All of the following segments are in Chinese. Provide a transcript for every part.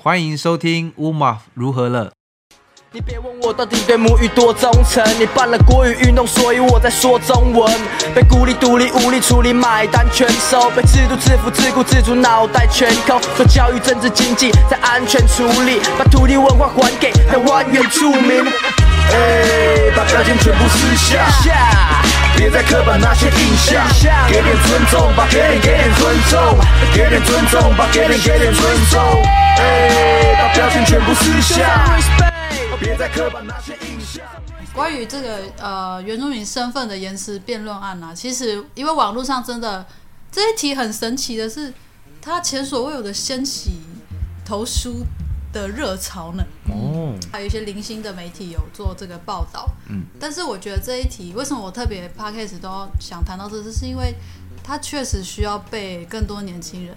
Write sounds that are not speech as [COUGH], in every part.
欢迎收听乌马如何了。你别问我到底对母语多忠诚，你办了国语运动，所以我在说中文。被孤立独立无力处理买单全收，被制度制服自顾自主脑袋全空。说教育政治经济在安全处理，把土地文化还给台湾原住民。哎，把标签全部撕下，别再刻板那些印象，给点尊重，把给点给点尊重，给点尊重，把给点给点尊重。哎，把标签全部撕下。别再刻板那些印象。关于这个呃原住民身份的言词辩论案啊，其实因为网络上真的这一题很神奇的是，它前所未有的掀起投书的热潮呢。哦。还有一些零星的媒体有做这个报道。嗯。但是我觉得这一题为什么我特别 Podcast 都想谈到这，是因为它确实需要被更多年轻人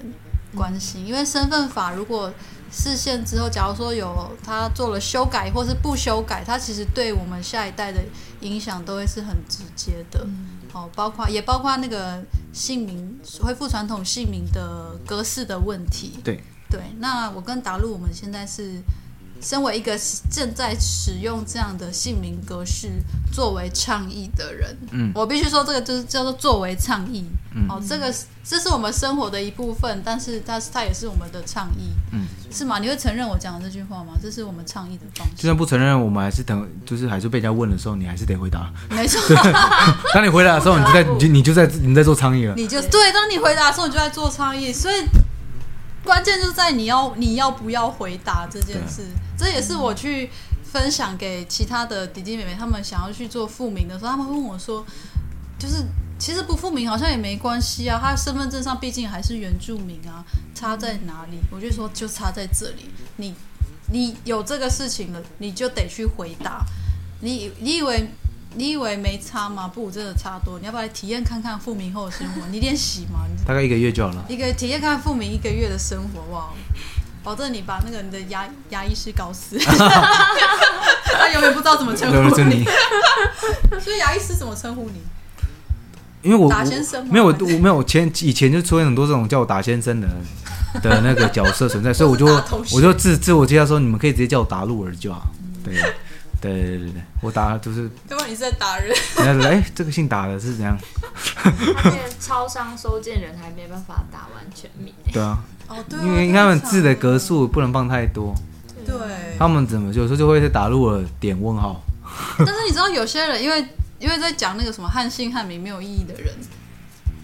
关心，因为身份法如果。释宪之后，假如说有他做了修改，或是不修改，他其实对我们下一代的影响都会是很直接的。好、嗯，包括也包括那个姓名恢复传统姓名的格式的问题。对对，那我跟达路，我们现在是。身为一个正在使用这样的姓名格式作为倡议的人，嗯，我必须说这个就是叫做作为倡议，嗯，哦，这个这是我们生活的一部分，但是它它也是我们的倡议，嗯，是吗？你会承认我讲的这句话吗？这是我们倡议的方式。就算不承认，我们还是等，就是还是被人家问的时候，你还是得回答。没错，[LAUGHS] 当你回答的时候，你就在你就你就在你在做倡议了。你就对，当你回答的时候，你就在做倡议，所以。关键就是在你要你要不要回答这件事，这也是我去分享给其他的弟弟妹妹，他们想要去做复名的时候，他们问我说，就是其实不复名好像也没关系啊，他身份证上毕竟还是原住民啊，差在哪里？我就说就差在这里，你你有这个事情了，你就得去回答，你你以为？你以为没差吗？不，真的差多。你要不要来体验看看复明后的生活？你练习嘛？大概一个月就好了。一个体验看看复明一个月的生活，哇！保证你把那个你的牙牙医师搞死，[LAUGHS] 他永远不知道怎么称呼你。所以牙医师怎么称呼你？因为我打先生没有我我没有我前以前就出现很多这种叫我打先生的的那个角色存在，所以我就我就自自我介绍说，你们可以直接叫我达陆儿就好。对。对对对对，我打就是。对吧？你是在打人？哎，这个姓打的是怎样？那超商收件人还没办法打完全名。对啊。哦，对。因为他们字的格数不能放太多。对。他们怎么有时候就会打入了点问号？[LAUGHS] 但是你知道有些人，因为因为在讲那个什么汉姓汉名没有意义的人，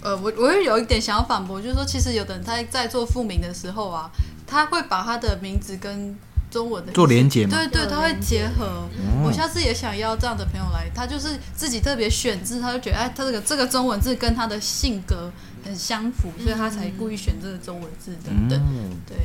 呃，我我会有一点想要反驳，就是说，其实有的人他在做复名的时候啊，他会把他的名字跟。中文的做连接嘛？对对，他会结合。我下次也想要这样的朋友来，他就是自己特别选字，他就觉得哎，他这个这个中文字跟他的性格很相符，所以他才故意选这个中文字等等。对，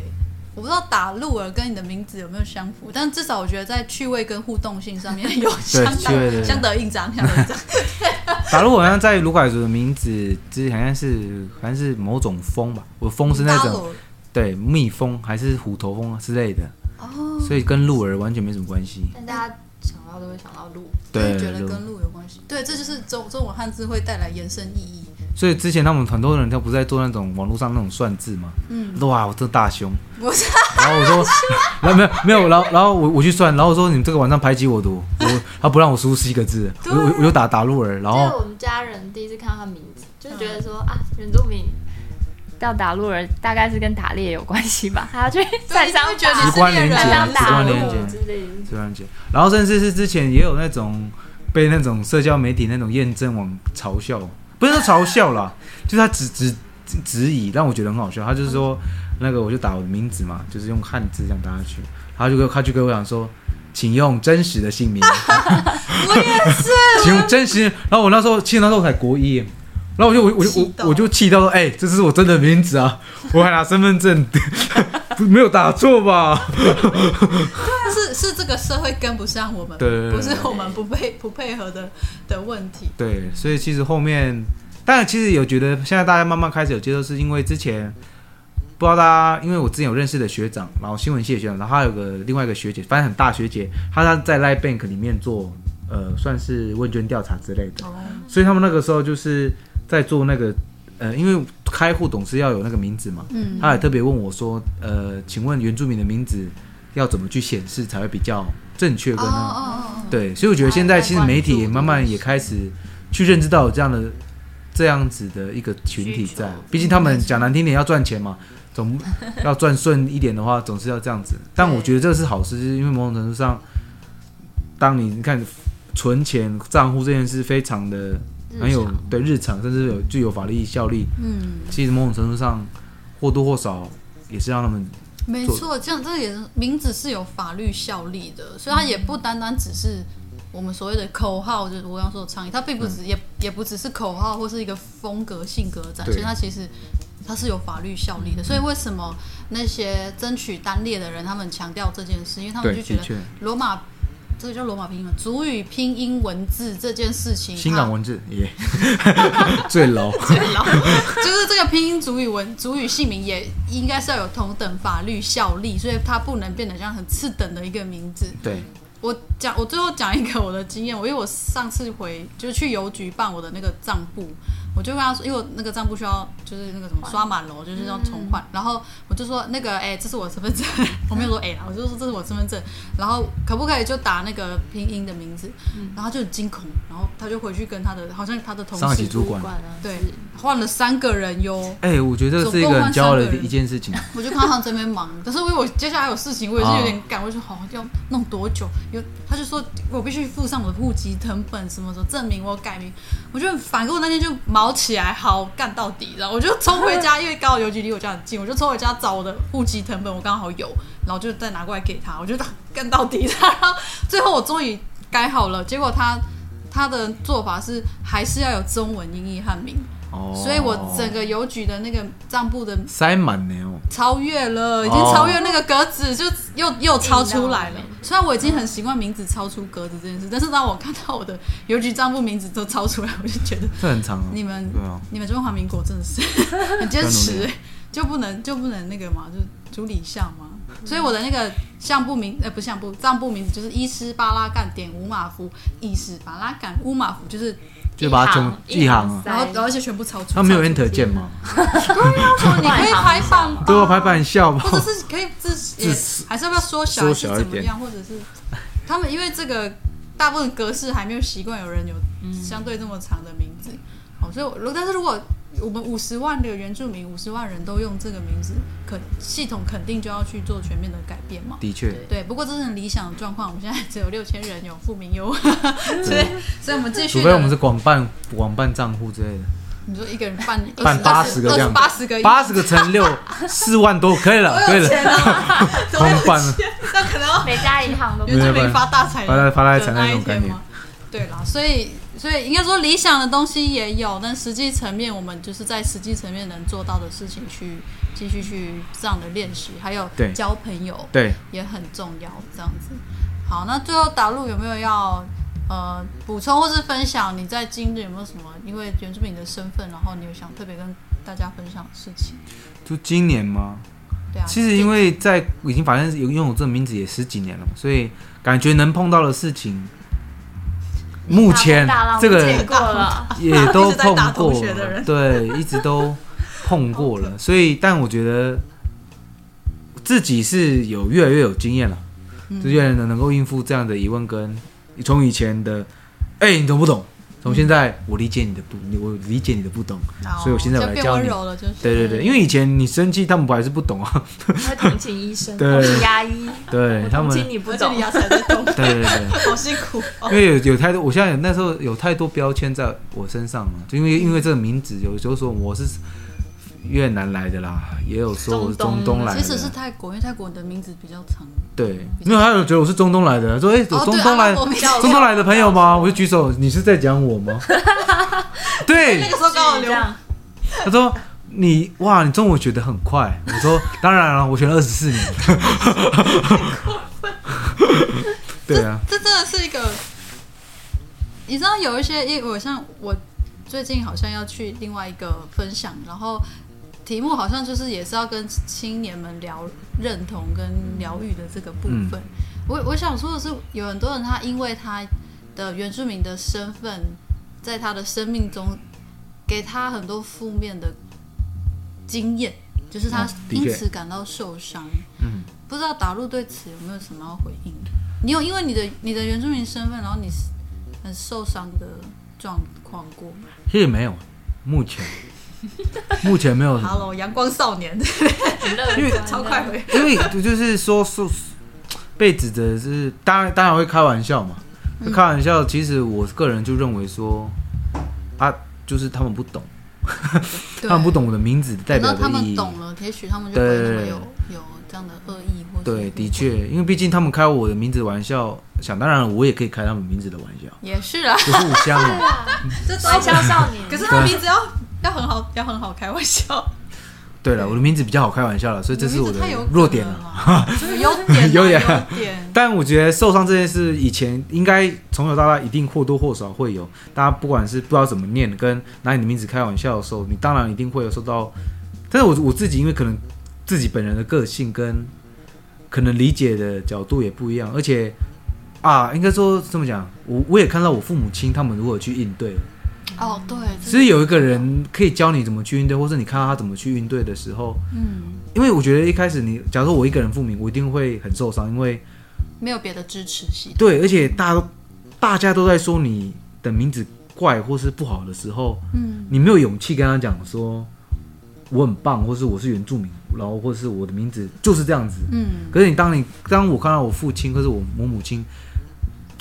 我不知道打鹿儿跟你的名字有没有相符，但至少我觉得在趣味跟互动性上面 [LAUGHS] 有相当相得益彰，相得益彰。[LAUGHS] 打陆好像在卢凯族的名字之前好像是好像是某种蜂吧，我蜂是那种对蜜蜂还是虎头蜂之类的。哦，所以跟鹿儿完全没什么关系。但大家想到都会想到鹿，对，觉得跟鹿有关系。对，这就是中中文汉字会带来延伸意义。所以之前他们很多人都不是在做那种网络上那种算字嘛。嗯。哇，我这大胸。不是。然后我说，[LAUGHS] 然后没有没有，然后然后我我去算，然后我说你们这个晚上排挤我读，我他不让我输入七个字，我我我就打打鹿儿，然后。我们家人第一次看到他名字，就觉得说啊，原住民。叫打路人，大概是跟打猎有关系吧？他要去山上觉得直观连接，直观连接之类的，直观连接。然后甚至是之前也有那种被那种社交媒体那种验证网嘲笑，不是说嘲笑啦，就是他只只质疑，让我觉得很好笑。他就是说那个我就打我的名字嘛，就是用汉字这样打下去，他就跟他就跟我讲说，请用真实的姓名。[LAUGHS] 我也是，请用真实。然后我那时候其实那时候才国一。然后我就我我就我我就气到说，哎、欸，这是我真的名字啊！我还拿身份证，[LAUGHS] 没有打错吧？是是这个社会跟不上我们，对，不是我们不配不配合的的问题。对，所以其实后面，当然其实有觉得，现在大家慢慢开始有接受，是因为之前不知道大家，因为我之前有认识的学长，然后新闻系的学长，然后他有个另外一个学姐，反正很大学姐，她他在 Line Bank 里面做呃算是问卷调查之类的，所以他们那个时候就是。在做那个呃，因为开户董事要有那个名字嘛，嗯，他还特别问我说，呃，请问原住民的名字要怎么去显示才会比较正确？跟呢？哦哦哦，对，所以我觉得现在其实媒体也慢慢也开始去认知到有这样的这样子的一个群体在，毕竟他们讲难听点要赚钱嘛，总 [LAUGHS] 要赚顺一点的话，总是要这样子。但我觉得这是好事，因为某种程度上，当你你看存钱账户这件事非常的很有对日常，甚至有具有法律效力。嗯，其实某种程度上或多或少也是让他们没错，这样这也是名字是有法律效力的，所以它也不单单只是。我们所谓的口号，就是我刚刚说的倡议，它并不只、嗯、也也不只是口号或是一个风格性格展现，它其实它是有法律效力的。所以为什么那些争取单列的人，他们强调这件事，因为他们就觉得罗马这个叫罗马拼音嘛，主语拼音文字这件事情，新港文字耶，yeah. [LAUGHS] 最老最老，就是这个拼音主语文主语姓名也应该是要有同等法律效力，所以它不能变得像很次等的一个名字。对。我讲，我最后讲一个我的经验。我因为我上次回就是去邮局办我的那个账簿，我就跟他说，因为我那个账簿需要就是那个什么刷满了，就是要重换。然后我就说那个，哎、欸，这是我身份证。[LAUGHS] 我没有说哎啦，我就说这是我身份证。然后可不可以就打那个拼音的名字？然后他就很惊恐，然后他就回去跟他的好像他的同事主管对换了三个人哟。哎、欸，我觉得这是一个很骄傲的一件事情。[LAUGHS] 我就看他这边忙，但是因为我接下来有事情，我也是有点赶。我就说好要弄多久？有他就说我必须附上我的户籍成本什么什么证明我改名，我就很烦。过我那天就毛起来，好干到底，然后我就冲回家，因为刚好邮局离我家很近，我就冲回家找我的户籍成本，我刚好有，然后就再拿过来给他，我就干到底。然 [LAUGHS] 后最后我终于改好了，结果他他的做法是还是要有中文英译和名。所以，我整个邮局的那个账簿的塞满了哦，超越了，已经超越那个格子，就又又超出来了。虽然我已经很习惯名字超出格子这件事，但是当我看到我的邮局账簿名字都超出来，我就觉得这很长。你们你们中华民国真的是很坚持，就不能就不能那个嘛，就主理项嘛。所以我的那个项簿名，呃，不项簿账簿名字就是伊斯巴拉干点乌马夫，伊斯巴拉干乌马夫就是。就把它从一行，然后然后而且全部超出。它没有 Enter 键吗？对啊，[LAUGHS] 你可以排版，对啊，排版笑嘛，或者是可以自己，还是要不要缩小，还是怎么样？或者是他们因为这个大部分格式还没有习惯，有人有相对这么长的名字，好，所以我但是如果。我们五十万的原住民，五十万人都用这个名字，可系统肯定就要去做全面的改变嘛？的确，对。不过这是很理想的状况，我们现在只有六千人有富民优，[LAUGHS] 所以，所以我们继续。除非我们是广办广办账户之类的。你说一个人办办八十个这样，八十个，八十个乘六，四万多可以了，[LAUGHS] 可以了。[LAUGHS] 广办了，那可能每家银行都原住民发大财，发大发大财那种概念。对啦，所以。所以应该说理想的东西也有，但实际层面我们就是在实际层面能做到的事情去继续去这样的练习，还有交朋友，对，也很重要。这样子，好，那最后达陆有没有要呃补充或是分享？你在今日有没有什么因为原住民的身份，然后你有想特别跟大家分享的事情？就今年吗？对啊，其实因为在已经反正有拥有这个名字也十几年了嘛，所以感觉能碰到的事情。目前这个也 [LAUGHS] 都碰过了，对，一直都碰过了，[LAUGHS] 所以但我觉得自己是有越来越有经验了，就越来越能够应付这样的疑问，跟从以前的哎你懂不懂？从现在我理解你的不，我理解你的不懂，所以我现在我来教你。对对对，因为以前你生气，他们不还是不懂啊。会同情医生，[LAUGHS] 同情牙医，对他们。你不懂，牙才在懂。[LAUGHS] 对对对，好辛苦。因为有有太多，我现在那时候有太多标签在我身上嘛，就因为因为这个名字，有时候说我是。越南来的啦，也有说我是中东来的。其实是泰国，因为泰国的名字比较长。对，没有，他有觉得我是中东来的，说哎，我中东来，[LAUGHS] 中东来的朋友吗？我就举手，你是在讲我吗？[LAUGHS] 对，那个时候刚好留。他说你哇，你中文学的很快。我说 [LAUGHS] 当然了，我学了二十四年。对啊，这真的是一个，你知道有一些，因为我像我最近好像要去另外一个分享，然后。题目好像就是也是要跟青年们聊认同跟疗愈的这个部分。嗯、我我想说的是，有很多人他因为他的原住民的身份，在他的生命中给他很多负面的经验，就是他因此感到受伤。嗯，不知道达陆对此有没有什么要回应？你有因为你的你的原住民身份，然后你很受伤的状况过吗？其实没有，目前 [LAUGHS] 目前没有。Hello，阳光少年，因为超快回，因为就是说说被指责是当然当然会开玩笑嘛，开玩笑。其实我个人就认为说啊，就是他们不懂，他们不懂我的名字代表的意义。他们懂了，也许他们就不会有有这样的恶意或对，的确，因为毕竟他们开我的名字的玩笑，想当然了我也可以开他们名字的玩笑，也是啊，就互相嘛，[LAUGHS] 玩笑少年。可是他名字要要很好，要很好开玩笑。对了，我的名字比较好开玩笑了，所以这是我的弱点了。[LAUGHS] 优点，优点。但我觉得受伤这件事，以前应该从小到大一定或多或少会有。大家不管是不知道怎么念，跟拿你的名字开玩笑的时候，你当然一定会有受到。但是我我自己因为可能自己本人的个性跟可能理解的角度也不一样，而且啊，应该说这么讲，我我也看到我父母亲他们如何去应对。哦，对，其实有一个人可以教你怎么去应对，或者你看到他怎么去应对的时候，嗯，因为我觉得一开始你，假如说我一个人复名，我一定会很受伤，因为没有别的支持系。对，而且大家都大家都在说你的名字怪或是不好的时候，嗯，你没有勇气跟他讲说我很棒，或是我是原住民，然后或是我的名字就是这样子，嗯。可是你当你当我看到我父亲或是我我母亲。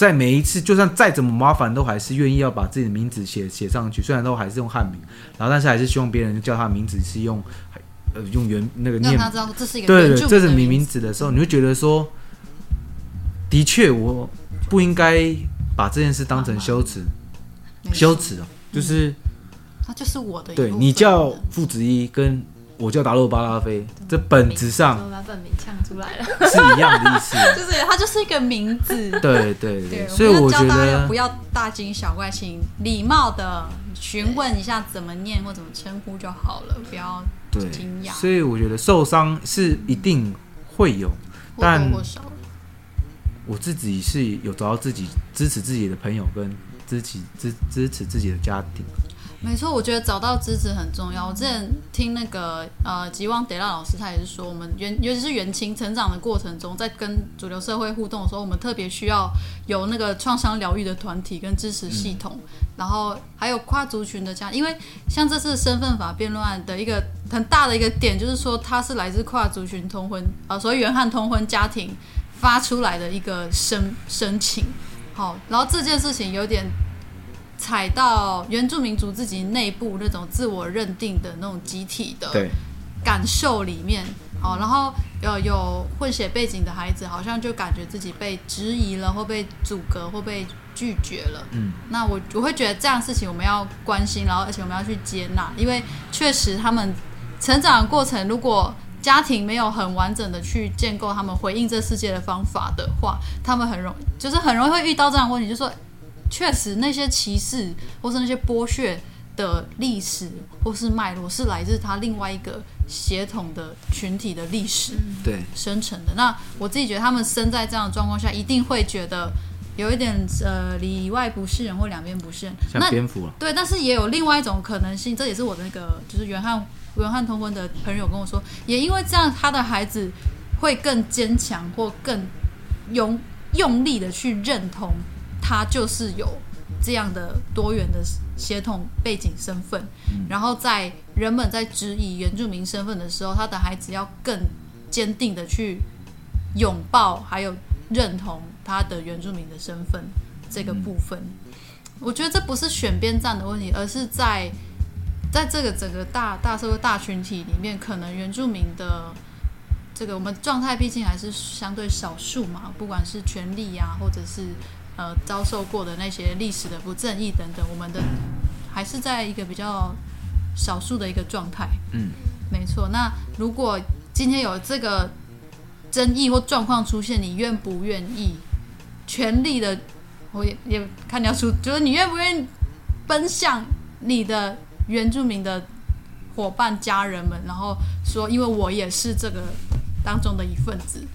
在每一次，就算再怎么麻烦，都还是愿意要把自己的名字写写上去。虽然都还是用汉名，然后但是还是希望别人叫他的名字是用，呃，用原那个念。让他知道这是一个对对，这是你名字的时候，你会觉得说，的确，我不应该把这件事当成羞耻，羞耻啊，就是，他就是我的。对你叫傅子一跟。我叫达洛巴拉菲，这本质上把本名呛出来了，是一样的意思。[LAUGHS] 就是它就是一个名字。对对对，所以我觉得不要大惊小怪，请礼貌的询问一下怎么念或怎么称呼就好了，不要惊讶。所以我觉得受伤是一定会有，但我自己是有找到自己支持自己的朋友跟支持支支持自己的家庭。没错，我觉得找到支持很重要。我之前听那个呃吉旺德拉老师，他也是说，我们原尤其是原青成长的过程中，在跟主流社会互动的时候，我们特别需要有那个创伤疗愈的团体跟支持系统，然后还有跨族群的家。因为像这次身份法辩论案的一个很大的一个点，就是说它是来自跨族群通婚啊、所谓原汉通婚家庭发出来的一个申申请。好，然后这件事情有点。踩到原住民族自己内部那种自我认定的那种集体的感受里面，哦，然后有有混血背景的孩子，好像就感觉自己被质疑了，或被阻隔，或被拒绝了。嗯，那我我会觉得这样的事情我们要关心，然后而且我们要去接纳，因为确实他们成长的过程，如果家庭没有很完整的去建构他们回应这世界的方法的话，他们很容就是很容易会遇到这样的问题，就是说。确实，那些歧视或是那些剥削的历史或是脉络，是来自他另外一个血统的群体的历史对生成的。那我自己觉得，他们生在这样的状况下，一定会觉得有一点呃里外不是人，或两边不是人。像蝙蝠了。对，但是也有另外一种可能性，这也是我的那个就是原汉原汉通婚的朋友跟我说，也因为这样，他的孩子会更坚强或更用用力的去认同。他就是有这样的多元的协同背景身份，嗯、然后在人们在质疑原住民身份的时候，他的孩子要更坚定的去拥抱，还有认同他的原住民的身份这个部分。嗯、我觉得这不是选边站的问题，而是在在这个整个大大社会大群体里面，可能原住民的这个我们状态毕竟还是相对少数嘛，不管是权利呀、啊，或者是。呃，遭受过的那些历史的不正义等等，我们的还是在一个比较少数的一个状态。嗯，没错。那如果今天有这个争议或状况出现，你愿不愿意全力的？我也也看你要出，就是你愿不愿意奔向你的原住民的伙伴、家人们，然后说，因为我也是这个当中的一份子。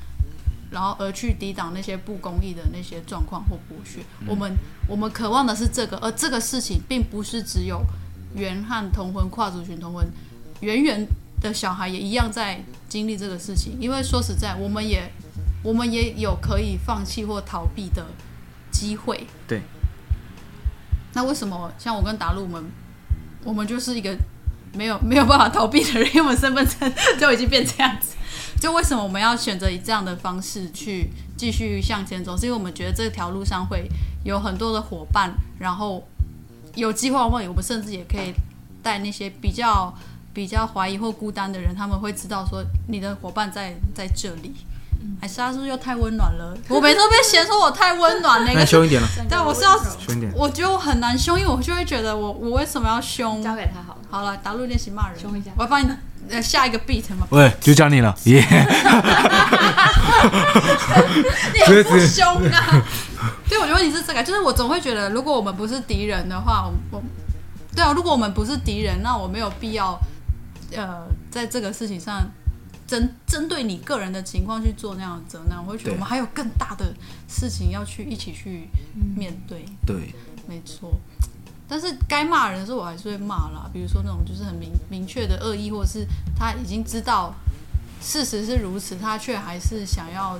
然后而去抵挡那些不公义的那些状况或剥削，嗯、我们我们渴望的是这个，而这个事情并不是只有原汉同婚、跨族群同婚，圆圆的小孩也一样在经历这个事情。因为说实在，我们也我们也有可以放弃或逃避的机会。对。那为什么像我跟达陆，我们我们就是一个没有没有办法逃避的人，因为我们身份证就已经变这样子。就为什么我们要选择以这样的方式去继续向前走？是因为我们觉得这条路上会有很多的伙伴，然后有机会，我们甚至也可以带那些比较比较怀疑或孤单的人，他们会知道说你的伙伴在在这里。哎，莎是不是又太温暖了？我每次都被嫌说我太温暖那个，凶一点了。对，我是要凶一点。我觉得我很难凶，因为我就会觉得我我为什么要凶？交给他好了。好了，打入练习骂人，凶一下。我要帮你呃下一个 beat 嘛。喂，就讲你了，耶、yeah。你也不凶啊？对，我觉得你是这个，就是我总会觉得，如果我们不是敌人的话，我我对啊，如果我们不是敌人，那我没有必要呃在这个事情上。针针对你个人的情况去做那样的责难，我会觉得我们还有更大的事情要去一起去面对。对，没错。但是该骂人的时候，我还是会骂啦。比如说那种就是很明明确的恶意，或者是他已经知道事实是如此，他却还是想要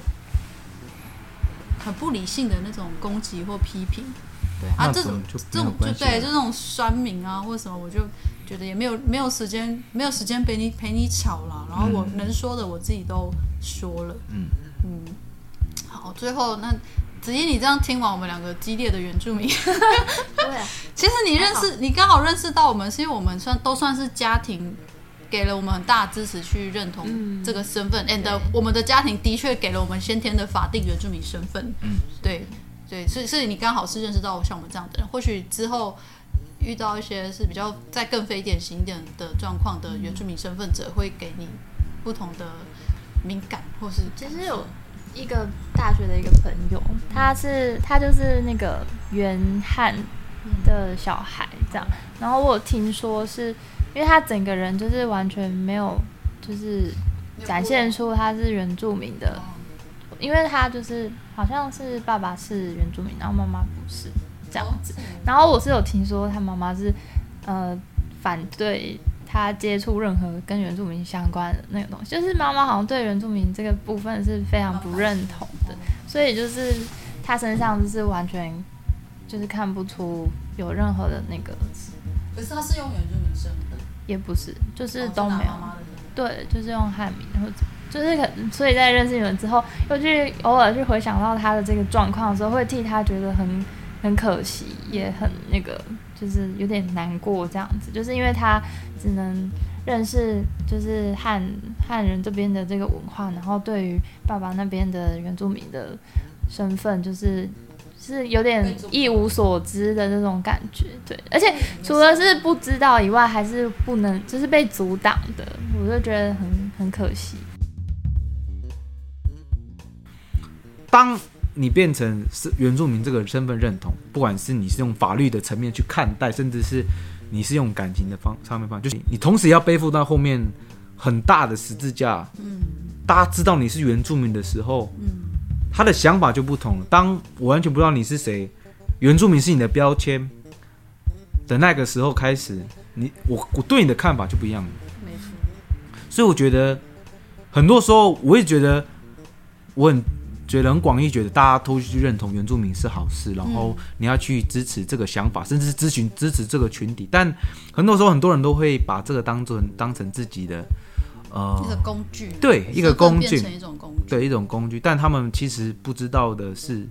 很不理性的那种攻击或批评。对啊，这种这种就对，就那种酸民啊，或者什么，我就。觉得也没有没有时间，没有时间陪你陪你吵了。然后我能说的我自己都说了。嗯嗯。好，最后那子怡，你这样听完我们两个激烈的原住民，对，[LAUGHS] 其实你认识你刚好认识到我们，是因为我们算都算是家庭给了我们很大的支持去认同这个身份，and 我们的家庭的确给了我们先天的法定原住民身份。嗯，对对，所以所以你刚好是认识到像我们这样的人，或许之后。遇到一些是比较再更非典型一点的状况的原住民身份者，会给你不同的敏感，或是其实有一个大学的一个朋友，他是他就是那个原汉的小孩这样，然后我有听说是因为他整个人就是完全没有就是展现出他是原住民的，因为他就是好像是爸爸是原住民，然后妈妈不是。这样子，然后我是有听说他妈妈是，呃，反对他接触任何跟原住民相关的那个东西，就是妈妈好像对原住民这个部分是非常不认同的，所以就是他身上就是完全就是看不出有任何的那个。可是他是用原住民身份？也不是，就是都没有。对，就是用汉民，或者就是可，所以在认识你们之后，又去偶尔去回想到他的这个状况的时候，会替他觉得很。很可惜，也很那个，就是有点难过这样子，就是因为他只能认识就是汉汉人这边的这个文化，然后对于爸爸那边的原住民的身份，就是是有点一无所知的那种感觉。对，而且除了是不知道以外，还是不能就是被阻挡的，我就觉得很很可惜。当。你变成是原住民这个身份认同，不管是你是用法律的层面去看待，甚至是你是用感情的方上面方，就是你同时要背负到后面很大的十字架。嗯，大家知道你是原住民的时候，嗯，他的想法就不同了。当我完全不知道你是谁，原住民是你的标签的那个时候开始，你我我对你的看法就不一样了。没错。所以我觉得很多时候我也觉得我很。觉得很广义，觉得大家都去认同原住民是好事，然后你要去支持这个想法，甚至是咨询支持这个群体。但很多时候，很多人都会把这个当做当成自己的呃一个工具，对，一个工具，一种工具，对，一种工具。但他们其实不知道的是，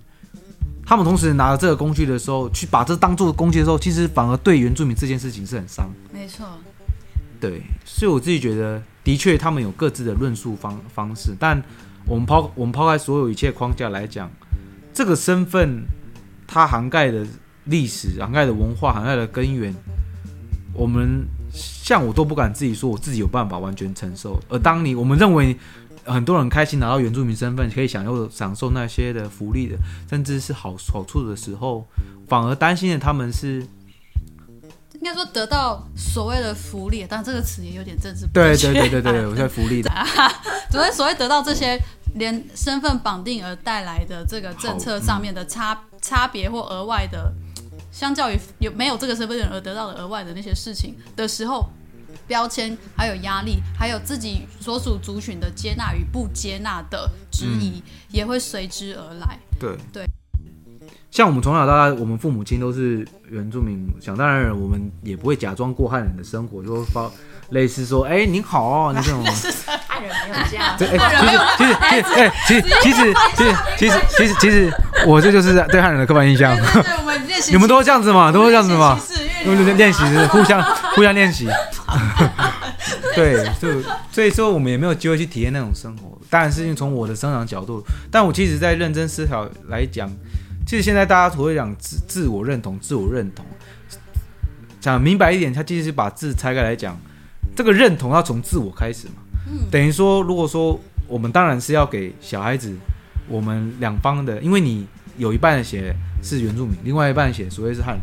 他们同时拿着这个工具的时候，去把这当做工具的时候，其实反而对原住民这件事情是很伤。没错，对，所以我自己觉得，的确他们有各自的论述方方式，但。我们抛我们抛开所有一切框架来讲，这个身份它涵盖的历史、涵盖的文化、涵盖的根源，我们像我都不敢自己说我自己有办法完全承受。而当你我们认为很多人开心拿到原住民身份，可以享受享受那些的福利的，甚至是好好处的时候，反而担心的他们是。应该说得到所谓的福利，但这个词也有点政治不对。对对对 [LAUGHS] 我在福利的。所谓所谓得到这些连身份绑定而带来的这个政策上面的差差别或额外的相较于有没有这个身份而得到的额外的那些事情的时候，标签还有压力，还有自己所属族群的接纳与不接纳的质疑，嗯、也会随之而来。对对，像我们从小到大，我们父母亲都是原住民，想当然，我们也不会假装过汉人的生活，就会发类似说：“哎，您好哦。”那这种 [LAUGHS] 汉人没有这样。[LAUGHS] 对，其实其实哎，其实其实其实其实其实其实我这就是对汉人的刻板印象。对，我们练习，[LAUGHS] 你们都这样子嘛？都是这样子嘛？因为练习是互相互相练习。对，就所以说我们也没有机会去体验那种生活。当然是因为从我的生长角度，但我其实在认真思考来讲，其实现在大家所谓讲自自我认同、自我认同，讲明白一点，他其实是把字拆开来讲，这个认同要从自我开始嘛。等于说，如果说我们当然是要给小孩子，我们两方的，因为你有一半的血是原住民，另外一半的血所谓是汉人，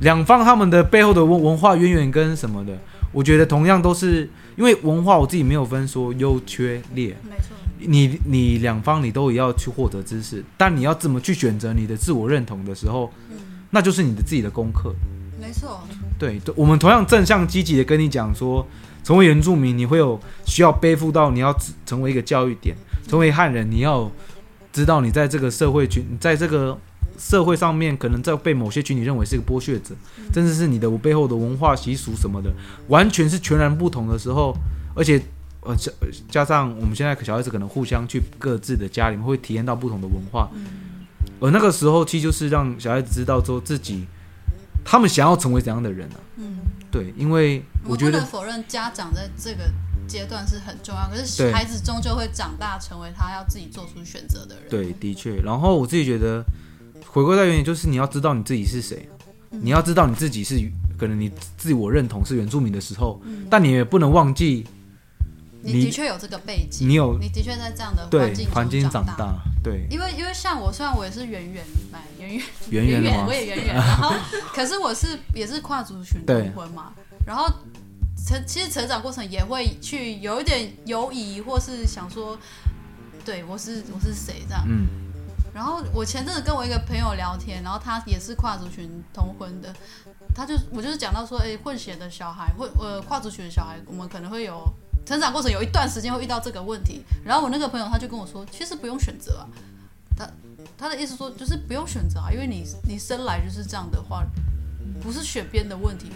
两方他们的背后的文文化渊源跟什么的。我觉得同样都是因为文化，我自己没有分说优缺劣。没错。你你两方你都也要去获得知识，但你要怎么去选择你的自我认同的时候，嗯，那就是你的自己的功课。没错。对，我们同样正向积极的跟你讲说，成为原住民，你会有需要背负到你要成为一个教育点，成为汉人，你要知道你在这个社会群，在这个。社会上面可能在被某些群体认为是个剥削者，甚至是你的背后的文化习俗什么的，完全是全然不同的时候，而且呃加加上我们现在小孩子可能互相去各自的家里面会体验到不同的文化，而那个时候其实就是让小孩子知道说自己他们想要成为怎样的人啊。嗯，对，因为我觉得否认家长在这个阶段是很重要，可是孩子终究会长大成为他要自己做出选择的人。对，的确，然后我自己觉得。回归到原点，就是你要知道你自己是谁，嗯、你要知道你自己是可能你自我认同是原住民的时候，嗯、但你也不能忘记你，你的确有这个背景，你有你的确在这样的环境环境长大，对，因为因为像我，虽然我也是圆圆，圆圆 [LAUGHS] 圆圆圆，我也圆圆，[LAUGHS] 然后可是我是也是跨族群通婚嘛，然后成其实成长过程也会去有一点犹疑，或是想说，对我是我是谁这样，嗯。然后我前阵子跟我一个朋友聊天，然后他也是跨族群通婚的，他就我就是讲到说，哎，混血的小孩，混呃跨族群的小孩，我们可能会有成长过程有一段时间会遇到这个问题。然后我那个朋友他就跟我说，其实不用选择啊，他他的意思说就是不用选择啊，因为你你生来就是这样的话，不是选边的问题，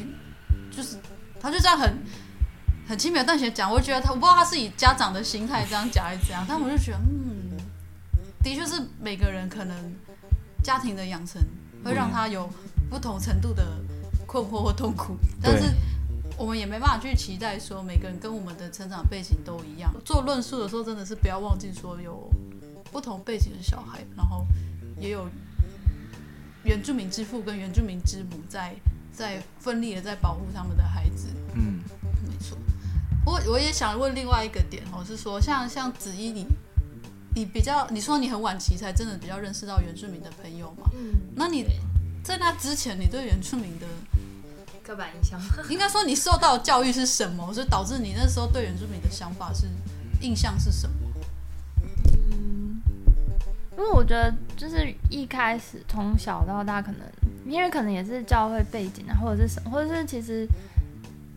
就是他就这样很很轻描淡写讲，我觉得他我不知道他是以家长的心态这样讲还是怎样，但我就觉得嗯。的确是每个人可能家庭的养成会让他有不同程度的困惑或痛苦，但是我们也没办法去期待说每个人跟我们的成长背景都一样。做论述的时候，真的是不要忘记说有不同背景的小孩，然后也有原住民之父跟原住民之母在在奋力的在保护他们的孩子。嗯，没错。我我也想问另外一个点哦，是说像像子怡你。你比较，你说你很晚期才真的比较认识到原住民的朋友嘛？嗯，那你在那之前，你对原住民的刻板印象，应该说你受到的教育是什么，所以导致你那时候对原住民的想法是印象是什么？嗯，因为我觉得就是一开始从小到大，可能因为可能也是教会背景啊，或者是什么，或者是其实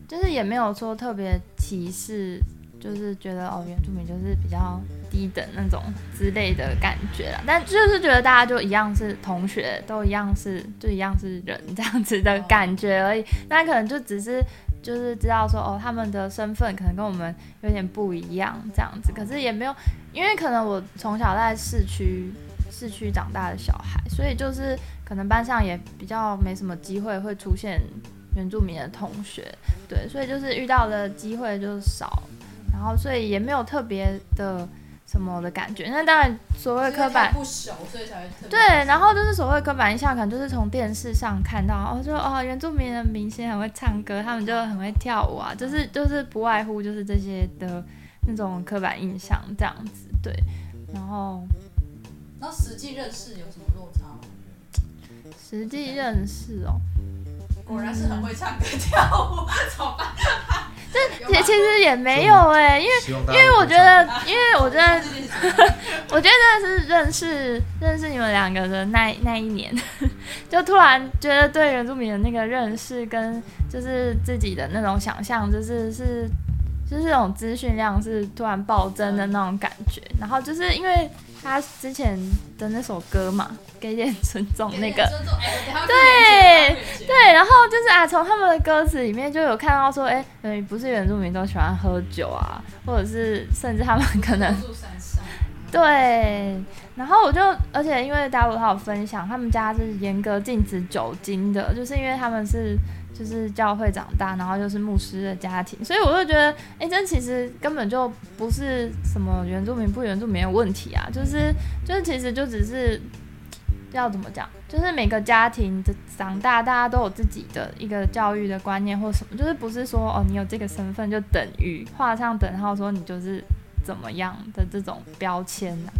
就是也没有说特别歧视。就是觉得哦，原住民就是比较低等那种之类的感觉啦，但就是觉得大家就一样是同学，都一样是就一样是人这样子的感觉而已。那可能就只是就是知道说哦，他们的身份可能跟我们有点不一样这样子，可是也没有，因为可能我从小在市区市区长大的小孩，所以就是可能班上也比较没什么机会会出现原住民的同学，对，所以就是遇到的机会就少。然后，所以也没有特别的什么的感觉。那当然，所谓刻板不熟，所以才会对。然后就是所谓刻板印象，可能就是从电视上看到，哦，就哦，原住民的明星很会唱歌，他们就很会跳舞啊，就是就是不外乎就是这些的那种刻板印象这样子。对，然后，然后实际认识有什么落差吗？实际认识哦，果然是很会唱歌跳舞，[LAUGHS] 怎么办？这也其实也没有哎、欸，因为因为我觉得，因为我觉得，我觉得是认识认识你们两个的那那一年，[LAUGHS] 就突然觉得对原住民的那个认识跟就是自己的那种想象，就是是就是这种资讯量是突然暴增的那种感觉。然后就是因为他之前的那首歌嘛，给点尊重那个，对对，然后就是啊，从他们的歌词里面就有看到说，哎，不是原住民都喜欢喝酒啊，或者是甚至他们可能。[LAUGHS] 对，然后我就，而且因为大陆他有分享，他们家是严格禁止酒精的，就是因为他们是就是教会长大，然后又是牧师的家庭，所以我就觉得，哎，这其实根本就不是什么原住民不原住民的问题啊，就是就是其实就只是要怎么讲，就是每个家庭的长大，大家都有自己的一个教育的观念或什么，就是不是说哦，你有这个身份就等于画上等号，说你就是。怎么样的这种标签呢、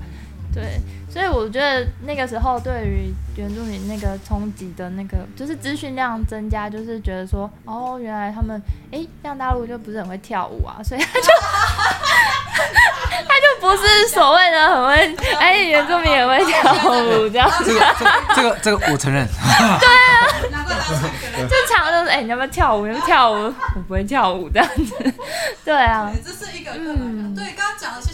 对，所以我觉得那个时候对于原住民那个冲击的那个，就是资讯量增加，就是觉得说，哦，原来他们，哎，像大陆就不是很会跳舞啊，所以他就他就不是所谓的很会，哎，原住民也会跳舞这样子。这个这个这个我承认。对啊，[LAUGHS] 就常常都是，哎，你要不要跳舞？你要不要跳舞？我不会跳舞这样子。对啊，这是一个嗯，对，刚刚讲的，谢谢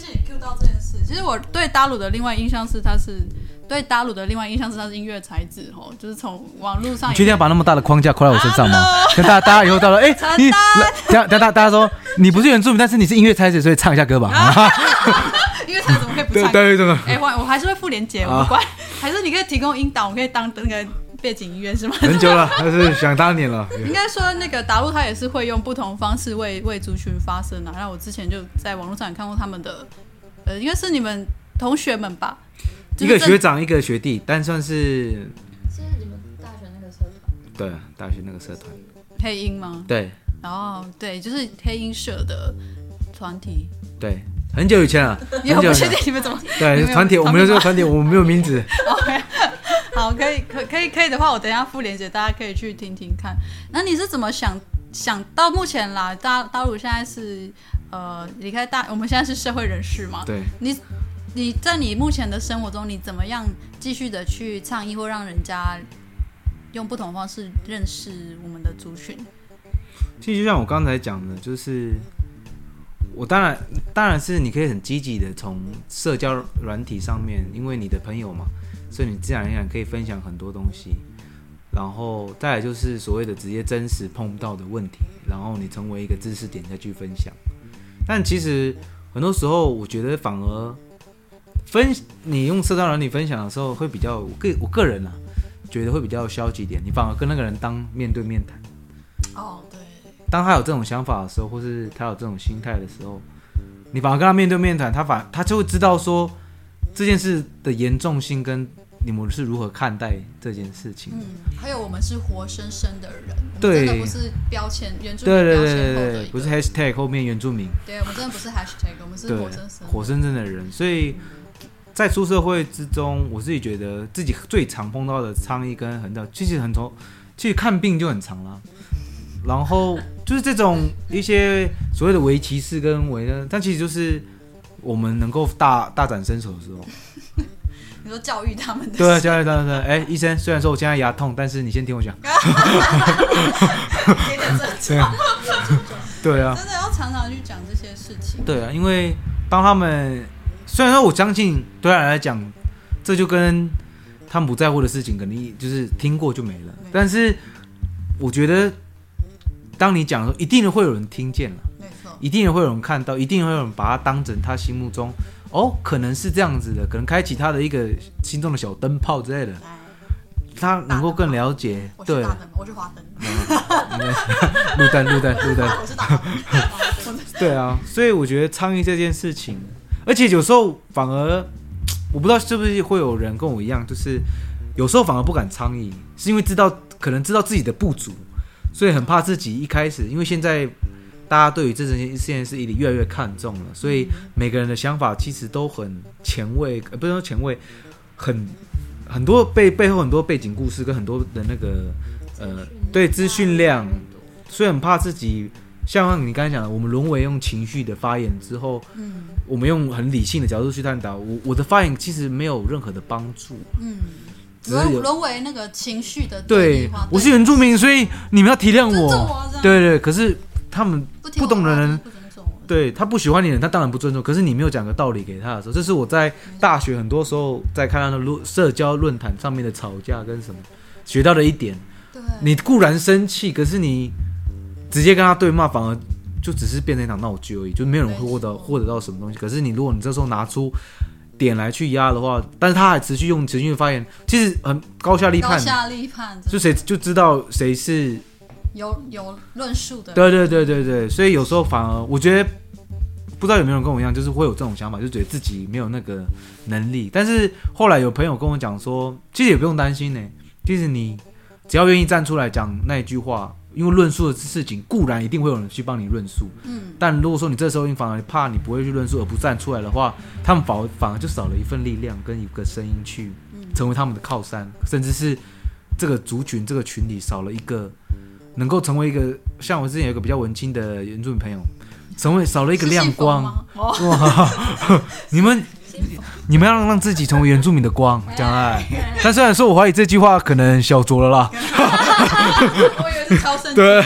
你 Q 到这件事。其实我对大陆的另外印象是，他是对大陆的另外印象是他是音乐才子哦，就是从网络上。你确定要把那么大的框架扣在我身上吗？跟大家大家以后到了，[LAUGHS] 哎，你等等大大家说 [LAUGHS] 你不是原住民，但是你是音乐才子，所以唱一下歌吧。[LAUGHS] 音乐才子怎么可以不唱？对对对。哎，我我还是会附连结，我不管。还是你可以提供音导，我可以当那个背景音乐是吗？很久了，还是想当年了。应该说那个大陆他也是会用不同方式为为族群发声啊。然后我之前就在网络上也看过他们的。呃，应该是你们同学们吧？一个学长，一个学弟，但算是。是你们大学那个社团？对，大学那个社团。黑鹰吗？对。然后，对，就是黑鹰社的团体。对，很久以前了。[LAUGHS] 你不确定你们怎么？[LAUGHS] 对，团体，我没有这个团体，我们没有名字。[LAUGHS] OK，好，可以，可，可以，可以的话，我等一下附链接，大家可以去听听看。那你是怎么想想到目前啦？大大陆现在是。呃，离开大，我们现在是社会人士嘛？对。你，你在你目前的生活中，你怎么样继续的去倡议，或让人家用不同方式认识我们的族群？其实就像我刚才讲的，就是我当然当然是你可以很积极的从社交软体上面，因为你的朋友嘛，所以你自然而然可以分享很多东西。然后再来就是所谓的直接真实碰不到的问题，然后你成为一个知识点再去分享。但其实很多时候，我觉得反而分你用社交软体分享的时候，会比较我个我个人啊，觉得会比较消极点。你反而跟那个人当面对面谈。哦，对。当他有这种想法的时候，或是他有这种心态的时候，你反而跟他面对面谈，他反他就会知道说这件事的严重性跟。你们是如何看待这件事情？嗯，还有我们是活生生的人，对，真的不是标签原住民标签后的一个，对对对对，不是 hashtag 后面原住民。对，我们真的不是 hashtag，我们是活生生活生生的人。所以在出社会之中，我自己觉得自己最常碰到的倡议跟很多，其实很从，其实看病就很长了。然后就是这种一些所谓的围歧视跟围的，但其实就是我们能够大大展身手的时候。你说教育他们的对啊，教育他们的。哎，[LAUGHS] 医生，虽然说我现在牙痛，但是你先听我讲。[LAUGHS] 对啊，真的要常常去讲这些事情。对啊，因为当他们虽然说我相信对他来讲，这就跟他们不在乎的事情，肯定就是听过就没了。但是我觉得，当你讲的时候，一定会有人听见了，没错，一定会有人看到，一定会有人把它当成他心目中。哦，可能是这样子的，可能开启他的一个心中的小灯泡之类的，他能够更了解。对，我是花灯，[LAUGHS] 路灯，路灯，路灯。对啊，所以我觉得倡议这件事情，而且有时候反而，我不知道是不是会有人跟我一样，就是有时候反而不敢倡议，是因为知道可能知道自己的不足，所以很怕自己一开始，因为现在。大家对于这件事情是一越来越看重了，所以每个人的想法其实都很前卫，呃，不是说前卫，很很多背背后很多背景故事跟很多的那个呃，对资讯量，所以很怕自己像你刚才讲的，我们沦为用情绪的发言之后，嗯，我们用很理性的角度去探讨，我我的发言其实没有任何的帮助，嗯，只是有沦为那个情绪的对，我是原住民，所以你们要体谅我。对对，可是他们不懂的人，对他不喜欢你的人，他当然不尊重。可是你没有讲个道理给他的时候，这是我在大学很多时候在看他的论社交论坛上面的吵架跟什么学到的一点。对，你固然生气，可是你直接跟他对骂，反而就只是变成一场闹剧而已，就没有人会获得获得到什么东西。可是你如果你这时候拿出点来去压的话，但是他还持续用持续的发言，其实很高下立判，高下立判，就谁就知道谁是。有有论述的，对对对对对，所以有时候反而我觉得，不知道有没有人跟我一样，就是会有这种想法，就觉得自己没有那个能力。但是后来有朋友跟我讲说，其实也不用担心呢。其实你只要愿意站出来讲那一句话，因为论述的事情固然一定会有人去帮你论述，嗯。但如果说你这时候你反而怕你不会去论述而不站出来的话，他们反而反而就少了一份力量跟一个声音去成为他们的靠山，甚至是这个族群这个群里少了一个。能够成为一个像我之前有一个比较文青的原住民朋友，成为少了一个亮光哇！[LAUGHS] 你们你们要让让自己成为原住民的光，将来。但虽然说我怀疑这句话可能小酌了啦。[LAUGHS] 我以为是超圣对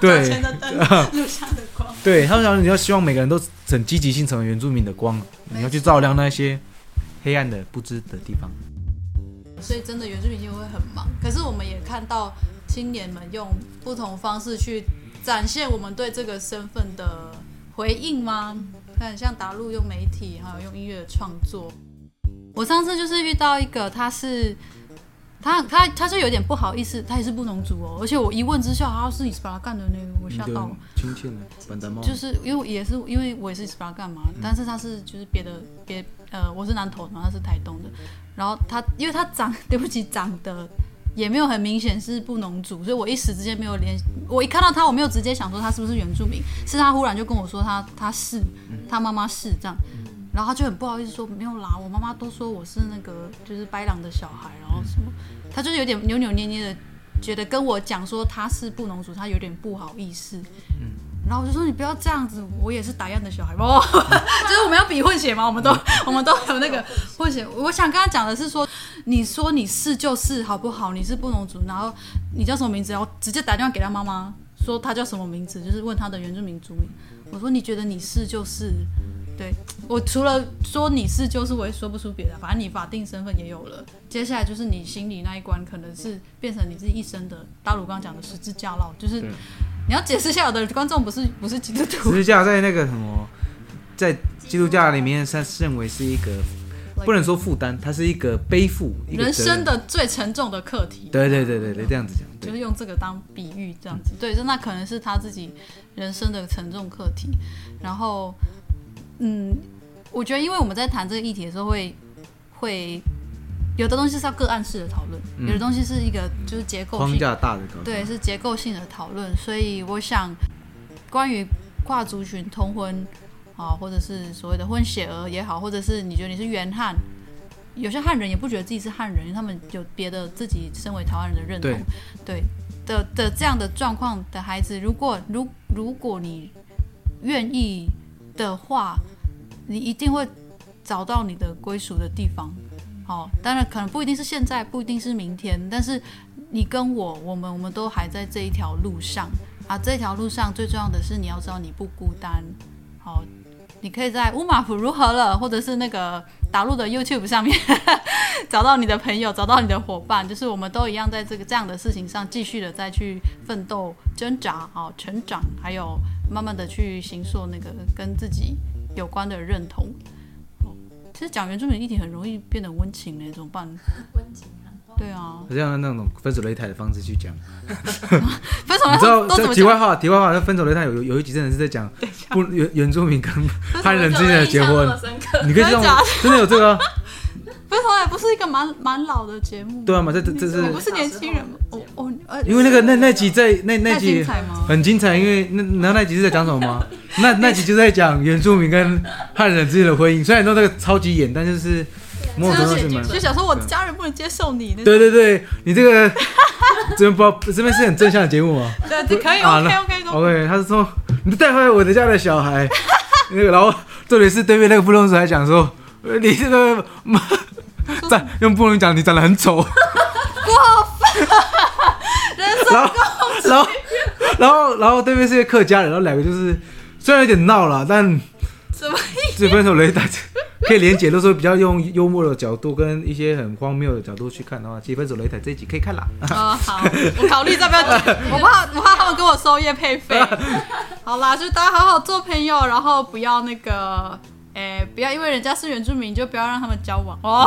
对，[LAUGHS] 对他们想你要希望每个人都很积极性成为原住民的光，你要去照亮那些黑暗的不知的地方。所以真的原住民就会很忙，可是我们也看到。青年们用不同方式去展现我们对这个身份的回应吗？看，像达陆用媒体，还有用音乐创作。我上次就是遇到一个，他是他他他是有点不好意思，他也是布农族哦。而且我一问之下，他是伊斯巴拉干的那个，我吓到了。亲切的板丹猫。就是因为也是因为我也是伊斯巴拉干嘛，但是他是就是别的别呃，我是南投，然后他是台东的。然后他因为他长 [LAUGHS] 对不起长得。也没有很明显是布农族，所以我一时之间没有联。我一看到他，我没有直接想说他是不是原住民，是他忽然就跟我说他他是，他妈妈是这样，然后他就很不好意思说没有啦，我妈妈都说我是那个就是白狼的小孩，然后什么，他就是有点扭扭捏捏的，觉得跟我讲说他是布农族，他有点不好意思。然后我就说你不要这样子，我也是打样的小孩哦，[LAUGHS] 就是我们要比混血嘛，我们都我们都有那个混血。[LAUGHS] 我想跟他讲的是说，你说你是就是好不好？你是布农族，然后你叫什么名字？然后直接打电话给他妈妈，说他叫什么名字，就是问他的原住民族名。我说你觉得你是就是，对，我除了说你是就是，我也说不出别的。反正你法定身份也有了，接下来就是你心里那一关，可能是变成你自己一生的。大鲁刚刚讲的十字架烙，就是。你要解释一下，我的观众不是 [LAUGHS] 不是基督徒。十字架在那个什么，在基督教里面，他认为是一个不能说负担，它是一个背负人生的最沉重的课题。对对对对对，这样子讲，就是用这个当比喻，这样子。对，就那可能是他自己人生的沉重课题。然后，嗯，我觉得，因为我们在谈这个议题的时候会，会会。有的东西是要个案式的讨论，嗯、有的东西是一个就是结构性框架大的讨论，对，是结构性的讨论。所以我想，关于跨族群通婚啊，或者是所谓的混血儿也好，或者是你觉得你是原汉，有些汉人也不觉得自己是汉人，因为他们有别的自己身为台湾人的认同，对，对的的这样的状况的孩子，如果如如果你愿意的话，你一定会找到你的归属的地方。哦，当然可能不一定是现在，不一定是明天，但是你跟我，我们我们都还在这一条路上啊。这条路上最重要的是你要知道你不孤单。好，你可以在乌马普如何了，或者是那个打入的 YouTube 上面 [LAUGHS] 找到你的朋友，找到你的伙伴，就是我们都一样在这个这样的事情上继续的再去奋斗、挣扎、好成长，还有慢慢的去形塑那个跟自己有关的认同。其实讲原住民议题很容易变得温情嘞，怎么办？温情啊，对啊，好像那种分手擂台的方式去讲。[LAUGHS] 分手擂台，你知道？题外话，题外话，那分手擂台有有有一集真的是在讲不原原住民跟汉人之间的结婚，你可以这样，真的有这个。分手擂台不是一个蛮蛮老的节目？对啊嘛，这这这是。我不是年轻人吗？哦哦，因为那个那那集在那那集很精彩，因为那那那集是在讲什么吗？[LAUGHS] 那那集就在讲原住民跟汉人之间的婚姻，虽然说那个超级演，但就是某种程度是蛮。就想说我家人不能接受你。对对对，你这个这边不这边是很正向的节目吗？对，可以 OK OK OK。他是说你带回来我的家的小孩，那 [LAUGHS] 个然后特别是对面那个布隆斯还讲说你这个妈，长用不能讲，你长得很丑。过分，人身攻击。然后，然后，然后对面是一个客家人，然后两个就是虽然有点闹了，但什么意思？分手擂台可以连结，都是比较用幽默的角度跟一些很荒谬的角度去看的话，其实分手擂台这一集可以看啦。哦，好，我考虑要不要，[LAUGHS] 我怕我怕他们跟我收业配费。好啦，就大家好好做朋友，然后不要那个。哎，不要因为人家是原住民就不要让他们交往哦。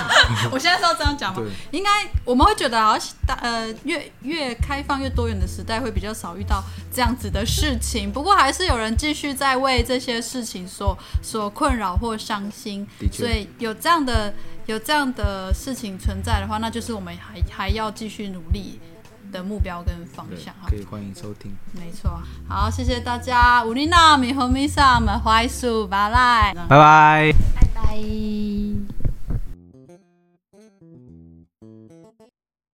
[LAUGHS] 我现在是要这样讲吗？应该我们会觉得好像大呃越越开放越多元的时代会比较少遇到这样子的事情。不过还是有人继续在为这些事情所所困扰或伤心。所以有这样的有这样的事情存在的话，那就是我们还还要继续努力的目标跟方向，可以欢迎收听。没错，好，谢谢大家。乌丽娜米和米萨们，怀素巴来，拜拜，拜拜。